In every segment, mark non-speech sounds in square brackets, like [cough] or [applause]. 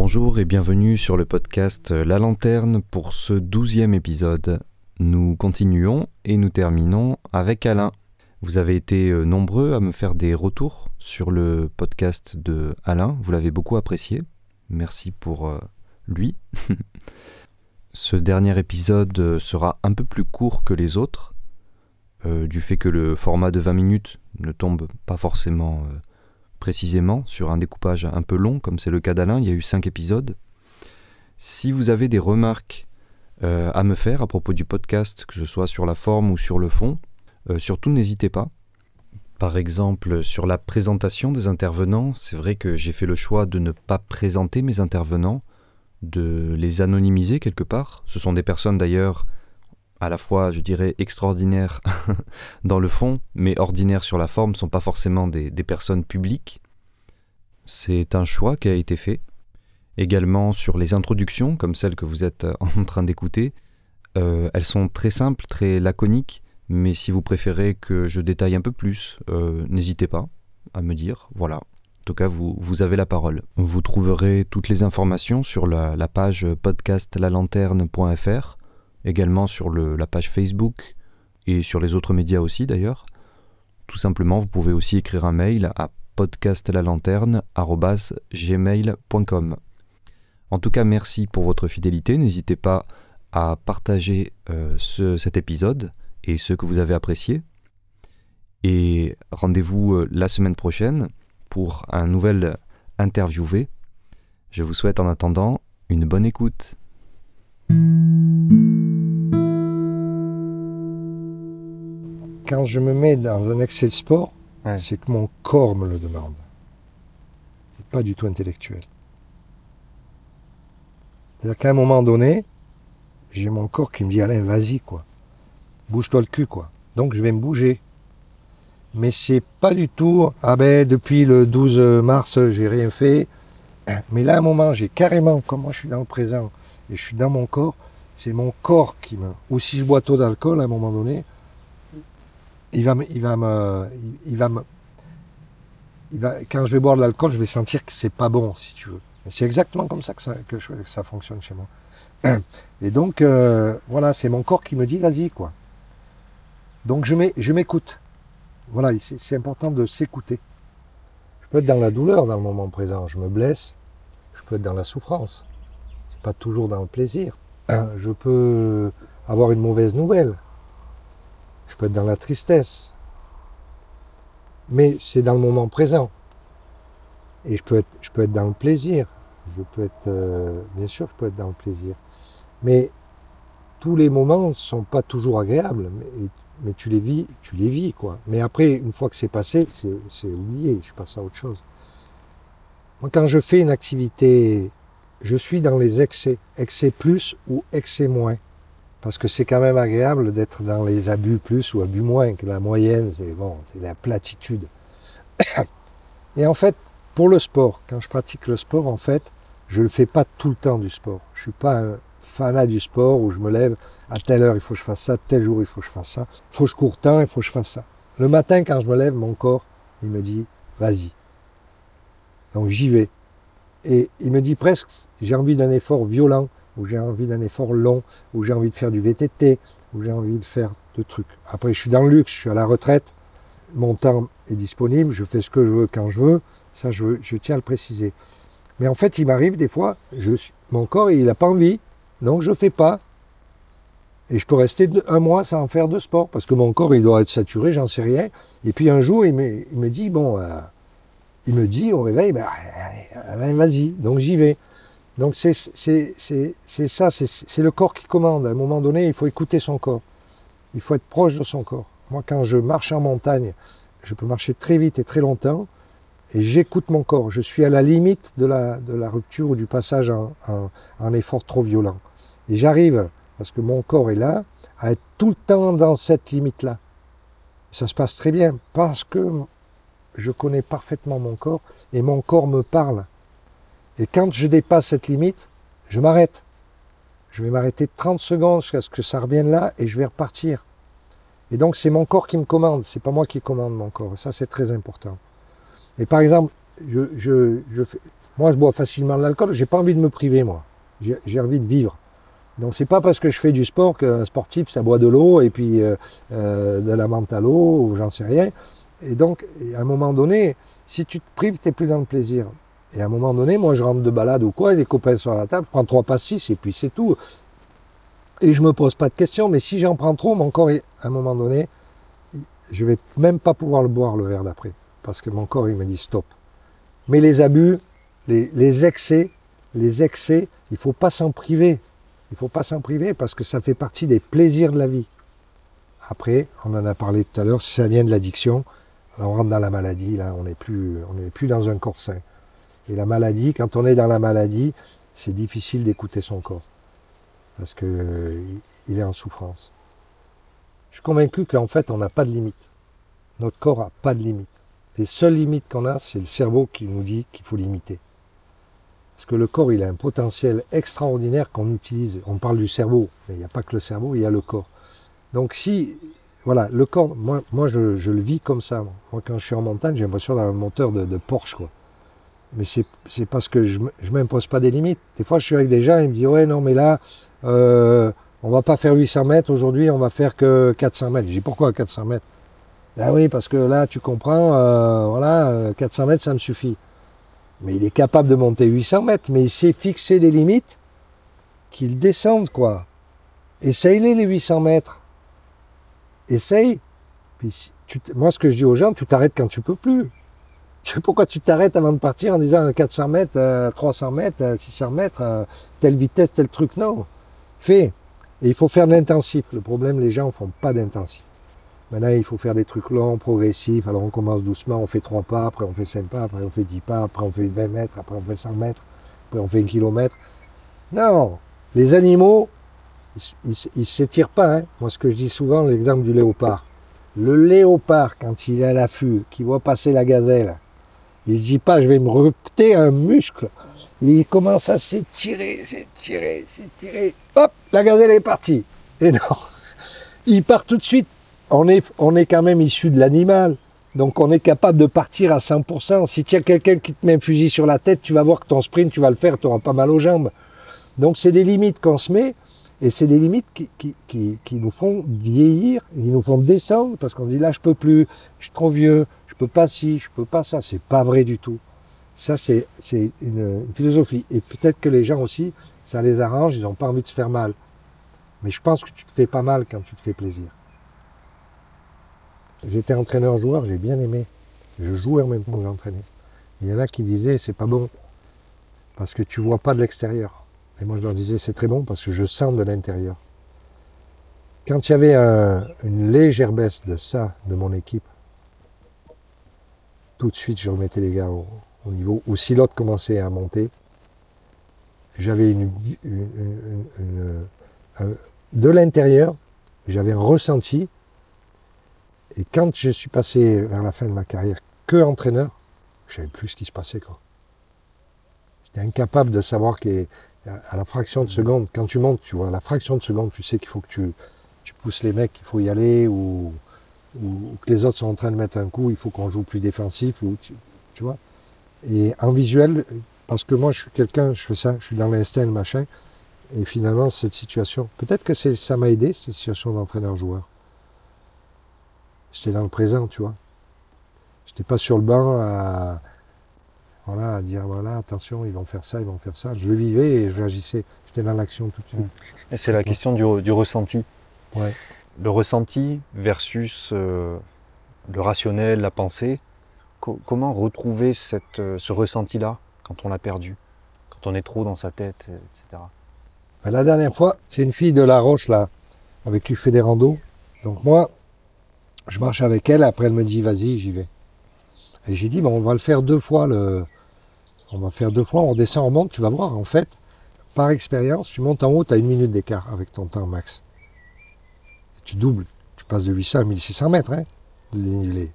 Bonjour et bienvenue sur le podcast La Lanterne pour ce douzième épisode. Nous continuons et nous terminons avec Alain. Vous avez été euh, nombreux à me faire des retours sur le podcast de Alain, vous l'avez beaucoup apprécié. Merci pour euh, lui. [laughs] Ce dernier épisode euh, sera un peu plus court que les autres, du fait que le format de 20 minutes ne tombe pas forcément précisément sur un découpage un peu long, comme c'est le cas d'Alain, il y a eu cinq épisodes. Si vous avez des remarques euh, à me faire à propos du podcast, que ce soit sur la forme ou sur le fond, euh, surtout n'hésitez pas. Par exemple, sur la présentation des intervenants, c'est vrai que j'ai fait le choix de ne pas présenter mes intervenants, de les anonymiser quelque part. Ce sont des personnes d'ailleurs à la fois, je dirais, extraordinaires [laughs] dans le fond, mais ordinaires sur la forme, ne sont pas forcément des, personnes publiques. C'est un choix qui a été fait. Également sur les introductions, comme celle que vous êtes [laughs] en train d'écouter, euh, elles sont très simples, très laconiques, mais si vous préférez que je détaille un peu plus, euh, n'hésitez pas à me dire. Voilà. En tout cas, vous, vous avez la parole. Vous trouverez toutes les informations sur la, la page podcastlalanterne.fr également sur la page Facebook et sur les autres médias aussi d'ailleurs. Tout simplement, vous pouvez aussi écrire un mail à podcastlalanterne.gmail.com. En tout cas, merci pour votre fidélité. N'hésitez pas à partager euh, cet épisode et ceux que vous avez appréciés. Et rendez-vous euh, la semaine prochaine pour un nouvel interviewé. Je vous souhaite en attendant une bonne écoute. Quand je me mets dans un excès de sport, c'est que mon corps me le demande. C'est pas du tout intellectuel. C'est-à-dire qu'à un moment donné, j'ai mon corps qui me dit Alain, vas-y, quoi. Bouge-toi le cul, quoi. Donc je vais me bouger. Mais c'est pas du tout, ah ben depuis le 12 mars, j'ai rien fait. Mais là, à un moment, j'ai carrément, comme moi je suis dans le présent et je suis dans mon corps, c'est mon corps qui me. Ou si je bois trop d'alcool, à un moment donné, il va, il va me, il va me, il va, quand je vais boire de l'alcool, je vais sentir que c'est pas bon, si tu veux. C'est exactement comme ça que ça, que, ça fonctionne chez moi. [clears throat] Et donc, euh, voilà, c'est mon corps qui me dit, vas-y, quoi. Donc, je m'écoute. Voilà, c'est important de s'écouter. Je peux être dans la douleur dans le moment présent. Je me blesse. Je peux être dans la souffrance. C'est pas toujours dans le plaisir. [clears throat] Je peux avoir une mauvaise nouvelle. Je peux être dans la tristesse. Mais c'est dans le moment présent. Et je peux être, je peux être dans le plaisir. Je peux être, euh, bien sûr, je peux être dans le plaisir. Mais tous les moments ne sont pas toujours agréables. Mais, tu les vis, tu les vis, quoi. Mais après, une fois que c'est passé, c'est oublié. Je passe à autre chose. Moi, quand je fais une activité, je suis dans les excès. Excès plus ou excès moins. Parce que c'est quand même agréable d'être dans les abus plus ou abus moins, que la moyenne, c'est bon, c'est la platitude. [coughs] Et en fait, pour le sport, quand je pratique le sport, en fait, je ne fais pas tout le temps du sport. Je suis pas un fanat du sport où je me lève à telle heure il faut que je fasse ça, tel jour il faut que je fasse ça, il faut que je cours tant, il faut que je fasse ça. Le matin, quand je me lève, mon corps, il me dit, vas-y. Donc j'y vais. Et il me dit presque, j'ai envie d'un effort violent où j'ai envie d'un effort long, où j'ai envie de faire du VTT, où j'ai envie de faire de trucs. Après, je suis dans le luxe, je suis à la retraite, mon temps est disponible, je fais ce que je veux quand je veux, ça je, tiens à le préciser. Mais en fait, il m'arrive des fois, mon corps il n'a pas envie, donc je ne fais pas. Et je peux rester un mois sans faire de sport, parce que mon corps il doit être saturé, j'en sais rien. Et puis un jour, il me, dit, bon, euh, il me dit au réveil, ben, vas-y, donc j'y vais. Donc c'est ça, c'est le corps qui commande. À un moment donné, il faut écouter son corps. Il faut être proche de son corps. Moi, quand je marche en montagne, je peux marcher très vite et très longtemps, et j'écoute mon corps. Je suis à la limite de la, rupture ou du passage en, en effort trop violent. Et j'arrive, parce que mon corps est là, à être tout le temps dans cette limite-là. Ça se passe très bien, parce que je connais parfaitement mon corps, et mon corps me parle. Et quand je dépasse cette limite, je m'arrête. Je vais m'arrêter 30 secondes jusqu'à ce que ça revienne là et je vais repartir. Et donc c'est mon corps qui me commande, c'est pas moi qui commande mon corps. Ça c'est très important. Et par exemple, Moi, je bois facilement de l'alcool, j'ai pas envie de me priver, moi. J'ai j'ai envie de vivre. Donc c'est pas parce que je fais du sport qu'un sportif ça boit de l'eau et puis euh, euh, de la menthe à l'eau ou j'en sais rien. Et donc à un moment donné, si tu te prives, t'es plus dans le plaisir. Et à un moment donné, moi je rentre de balade ou quoi, et les copains sont à la table, je prends trois pastis et puis c'est tout. Et je me pose pas de questions, mais si j'en prends trop, mon corps, est- à un moment donné, je vais même pas pouvoir le boire le verre d'après. Parce que mon corps, il me dit stop. Mais les abus, les, les excès, les excès, il faut pas s'en priver. Il faut pas s'en priver parce que ça fait partie des plaisirs de la vie. Après, on en a parlé tout à l'heure, si ça vient de l'addiction, on rentre dans la maladie, là, on n'est plus, on n'est plus dans un corps sain. Et la maladie, quand on est dans la maladie, c'est difficile d'écouter son corps. Parce que euh, il est en souffrance. Je suis convaincu qu'en fait, on n'a pas de limite. Notre corps n'a pas de limite. Les seules limites qu'on a, c'est le cerveau qui nous dit qu'il faut limiter. Parce que le corps, il a un potentiel extraordinaire qu'on utilise. On parle du cerveau, mais il n'y a pas que le cerveau, il y a le corps. Donc si, voilà, le corps, moi, moi je, je le vis comme ça. Moi, quand je suis en montagne, j'ai l'impression d'avoir un moteur de, de Porsche, quoi. Mais c'est parce que je ne m'impose pas des limites. Des fois, je suis avec des gens, ils me disent, ouais, non, mais là, euh, on va pas faire 800 mètres aujourd'hui, on va faire que 400 mètres. Je dis, pourquoi 400 mètres? Ben oui, parce que là, tu comprends, euh, voilà, euh, 400 mètres, ça me suffit. Mais il est capable de monter 800 mètres, mais il sait fixer des limites qu'il descende, quoi. Essaye-les, les 800 mètres. Essaye. Puis, tu moi, ce que je dis aux gens, tu t'arrêtes quand tu peux plus. Pourquoi tu t'arrêtes avant de partir en disant 400 mètres, euh, 300 mètres, euh, 600 mètres, euh, telle vitesse, tel truc? Non. Fais. Et il faut faire de l'intensif. Le problème, les gens ne font pas d'intensif. Maintenant, il faut faire des trucs longs, progressifs. Alors, on commence doucement, on fait 3 pas, après on fait 5 pas, après on fait 10 pas, après on fait 20 mètres, après on fait 100 mètres, après on fait 1 kilomètre. Non. Les animaux, ils ne s'étirent pas. hein. Moi, ce que je dis souvent, l'exemple du léopard. Le léopard, quand il est à l'affût, qui voit passer la gazelle, il se dit pas, je vais me repter un muscle. Il commence à s'étirer, s'étirer, s'étirer. Hop, la gazelle est partie. Et non, il part tout de suite. On est, on est quand même issu de l'animal. Donc on est capable de partir à 100%. Si tu as quelqu'un qui te met un fusil sur la tête, tu vas voir que ton sprint, tu vas le faire, tu n'auras pas mal aux jambes. Donc c'est des limites qu'on se met. Et c'est des limites qui, qui, qui, nous font vieillir, qui nous font descendre, parce qu'on dit là je peux plus, je suis trop vieux, peux pas ci, je peux pas ça. C'est pas vrai du tout. Ça c'est une, une philosophie. Et peut-être que les gens aussi, ça les arrange, ils n'ont pas envie de se faire mal. Mais je pense que tu te fais pas mal quand tu te fais plaisir. J'étais entraîneur-joueur, j'ai bien aimé. Je jouais en même temps que j'entraînais. Il y en a qui disaient c'est pas bon parce que tu vois pas de l'extérieur. Et moi, je leur disais, c'est très bon parce que je sens de l'intérieur. Quand il y avait un- une légère baisse de ça, de mon équipe, tout de suite, je remettais les gars au, au niveau. Ou si l'autre commençait à monter, j'avais une, un- de l'intérieur, j'avais ressenti. Et quand je suis passé vers la fin de ma carrière que entraîneur, je savais plus ce qui se passait. Quoi. J'étais incapable de savoir que à la fraction de seconde, quand tu montes, tu vois, à la fraction de seconde, tu sais qu'il faut que tu, tu pousses les mecs, qu'il faut y aller, ou, ou, ou que les autres sont en train de mettre un coup, il faut qu'on joue plus défensif, ou tu, tu vois. Et en visuel, parce que moi je suis quelqu'un, je fais ça, je suis dans l'instinct, le machin, et finalement cette situation, peut-être que ça m'a aidé, cette situation d'entraîneur-joueur. J'étais dans le présent, tu vois. J'étais pas sur le banc à, voilà, à dire voilà, attention, ils vont faire ça, ils vont faire ça. Je le vivais et je réagissais. J'étais dans l'action tout de suite. Et c'est la question du, du ressenti. Ouais. Le ressenti versus euh, le rationnel, la pensée. Co- comment retrouver cette, euh, ce ressenti-là quand on l'a perdu Quand on est trop dans sa tête, etc. Ben, la dernière fois, c'est une fille de La Roche, là, avec qui je fais des. Donc moi, je marche avec elle, après elle me dit vas-y, j'y vais. Et j'ai dit, ben, on va le faire deux fois, le... on va le faire deux fois, on redescend, on monte, tu vas voir, en fait, par expérience, tu montes en haut, tu as une minute d'écart avec ton temps max. Tu doubles, tu passes de 800 à 1600 mètres hein, de dénivelé.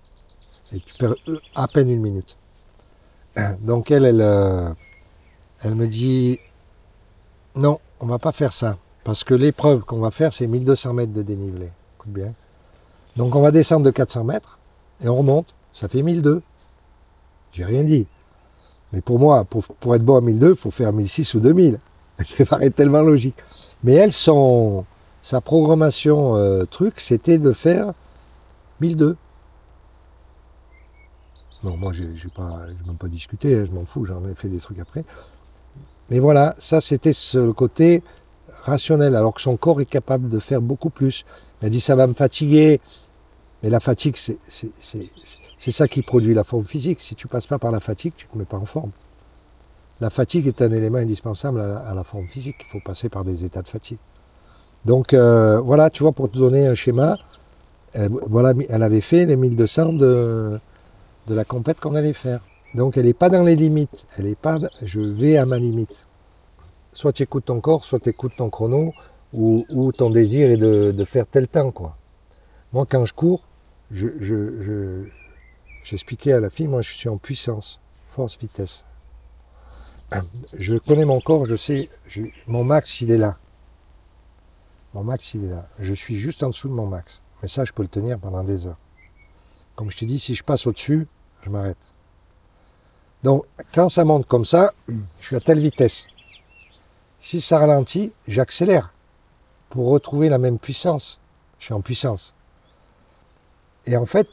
Et tu perds euh, à peine une minute. [clears throat] Donc elle, elle, euh, elle me dit, non, on va pas faire ça. Parce que l'épreuve qu'on va faire, c'est 1200 mètres de dénivelé. Bien. Donc on va descendre de 400 mètres et on remonte. Ça fait 1002. J'ai rien dit. Mais pour moi, pour, pour être bon à 1002, il faut faire 1006 ou 2000. [laughs] Ça paraît tellement logique. Mais elles sont. Sa programmation euh, truc, c'était de faire 1002. Non, moi, j'ai pas, même pas discuté, hein, je m'en fous, j'en ai fait des trucs après. Mais voilà, ça, c'était ce côté rationnel, alors que son corps est capable de faire beaucoup plus. Il a dit, ça va me fatiguer. Mais la fatigue, c'est ça qui produit la forme physique. Si tu passes pas par la fatigue, tu te mets pas en forme. La fatigue est un élément indispensable à la forme physique. Il faut passer par des états de fatigue. Donc euh, voilà, tu vois, pour te donner un schéma, elle, voilà, elle avait fait les 1200 de, de la compète qu'on allait faire. Donc elle n'est pas dans les limites. Elle est pas. Je vais à ma limite. Soit tu écoutes ton corps, soit tu écoutes ton chrono, ou, ou ton désir est de, de faire tel temps, quoi. Moi, quand je cours, je, je, je- j'expliquais à la fille, moi, je suis en puissance, force, vitesse. Je connais mon corps, je sais, mon max, il est là. Mon max, il est là. Je suis juste en dessous de mon max. Mais ça, je peux le tenir pendant des heures. Comme je t'ai dit, si je passe au-dessus, je m'arrête. Donc, quand ça monte comme ça, je suis à telle vitesse. Si ça ralentit, j'accélère pour retrouver la même puissance. Je suis en puissance. Et en fait,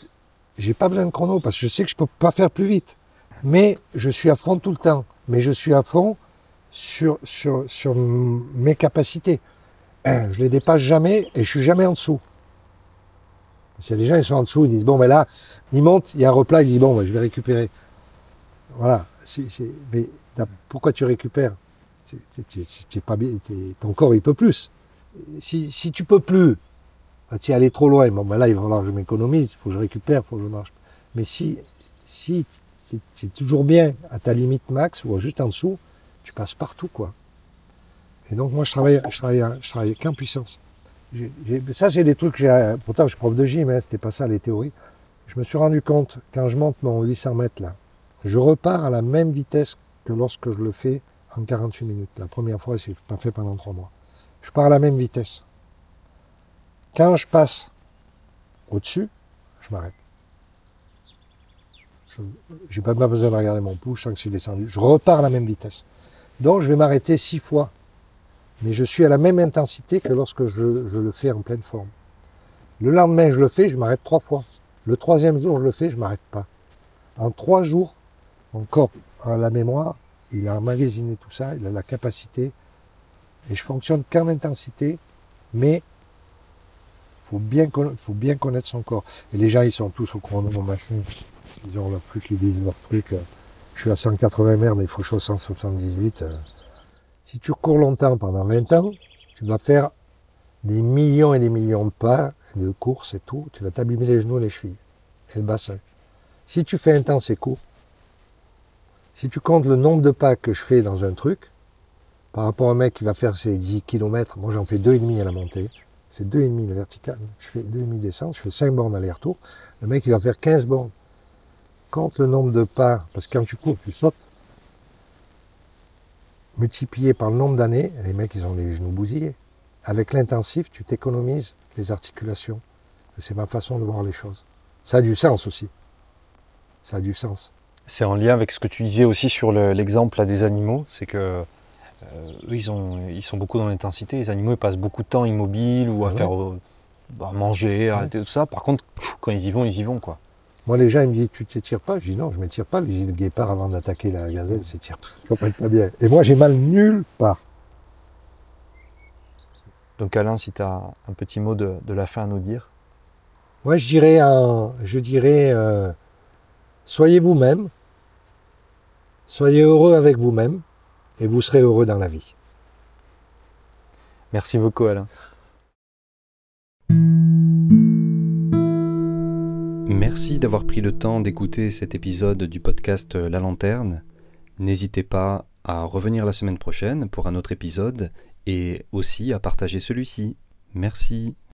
j'ai pas besoin de chrono parce que je sais que je peux pas faire plus vite. Mais je suis à fond tout le temps. Mais je suis à fond sur, sur, sur mes capacités. [clears throat] Je les dépasse jamais et je suis jamais en dessous. S'il y a des gens qui sont en dessous, ils disent bon ben là, ils montent, il y a un replat, ils disent bon ben, je vais récupérer. Voilà. Mais pourquoi tu récupères? C'est pas t'es- Ton corps il peut plus. Si, si tu peux plus, bah, tu es allé trop loin. Bon ben là il va falloir que je m'économise, il faut que je récupère, il faut que je marche. Mais si, si c'est toujours bien à ta limite max ou juste en dessous, tu passes partout quoi. Et donc moi je travaille, je travaille, qu'en puissance. J'ai- j'ai- ça c'est des trucs, j'ai- pourtant je suis prof de gym, hein, c'était pas ça les théories. Je me suis rendu compte quand je monte mon 800 mètres là, je repars à la même vitesse que lorsque je le fais en 48 minutes. La première fois, l'ai pas fait pendant trois mois. Je pars à la même vitesse. Quand je passe au-dessus, je m'arrête. Je n'ai pas besoin de regarder mon pouce, je sens que je suis descendu. Je repars à la même vitesse. Donc je vais m'arrêter six fois. Mais je suis à la même intensité que lorsque je, je le fais en pleine forme. Le lendemain, je le fais, je m'arrête trois fois. Le troisième jour, je le fais, je m'arrête pas. En trois jours, mon corps a la mémoire, il a emmagasiné tout ça, il a la capacité. Et je fonctionne qu'en intensité, mais faut bien, faut bien connaître son corps. Et les gens, ils sont tous au chrono, mon machin. Ils ont leur truc, ils disent leur truc. Je suis à 180 merde, il faut chaud 178. Si tu cours longtemps, pendant 20 ans, tu vas faire des millions et des millions de pas, de courses et tout. Tu vas t'abîmer les genoux les chevilles et le bassin. Si tu fais intense et court, si tu comptes le nombre de pas que je fais dans un truc, par rapport à un mec qui va faire ses 10 km, moi j'en fais 2,5 à la montée, c'est 2,5 le vertical, je fais 2,5 descente, je fais 5 bornes aller-retour, le mec il va faire 15 bornes. Compte le nombre de pas, parce que quand tu cours, tu sautes, multiplié par le nombre d'années, les mecs ils ont les genoux bousillés. Avec l'intensif, tu t'économises les articulations. C'est ma façon de voir les choses. Ça a du sens aussi. Ça a du sens. C'est en lien avec ce que tu disais aussi sur le- l'exemple des animaux, c'est que euh, eux, ils, ont, ils sont beaucoup dans l'intensité. Les animaux, ils passent beaucoup de temps immobiles ou à Ah ouais. faire euh, manger, à Ouais. tout ça. Par contre, quand ils y vont, ils y vont quoi. Moi, les gens ils me disent Tu t'étires pas? Je dis Non, je ne m'étire pas. Le guépard, avant d'attaquer la gazelle, s'étire pas. Ils comprennent pas bien. Et moi, j'ai mal nulle part. Donc Alain, si tu as un petit mot de, de la fin à nous dire. Moi, je dirais, un- je dirais euh, Soyez vous-même. Soyez heureux avec vous-même. Et vous serez heureux dans la vie. Merci beaucoup Alain. Merci d'avoir pris le temps d'écouter cet épisode du podcast La Lanterne. N'hésitez pas à revenir la semaine prochaine pour un autre épisode et aussi à partager celui-ci. Merci.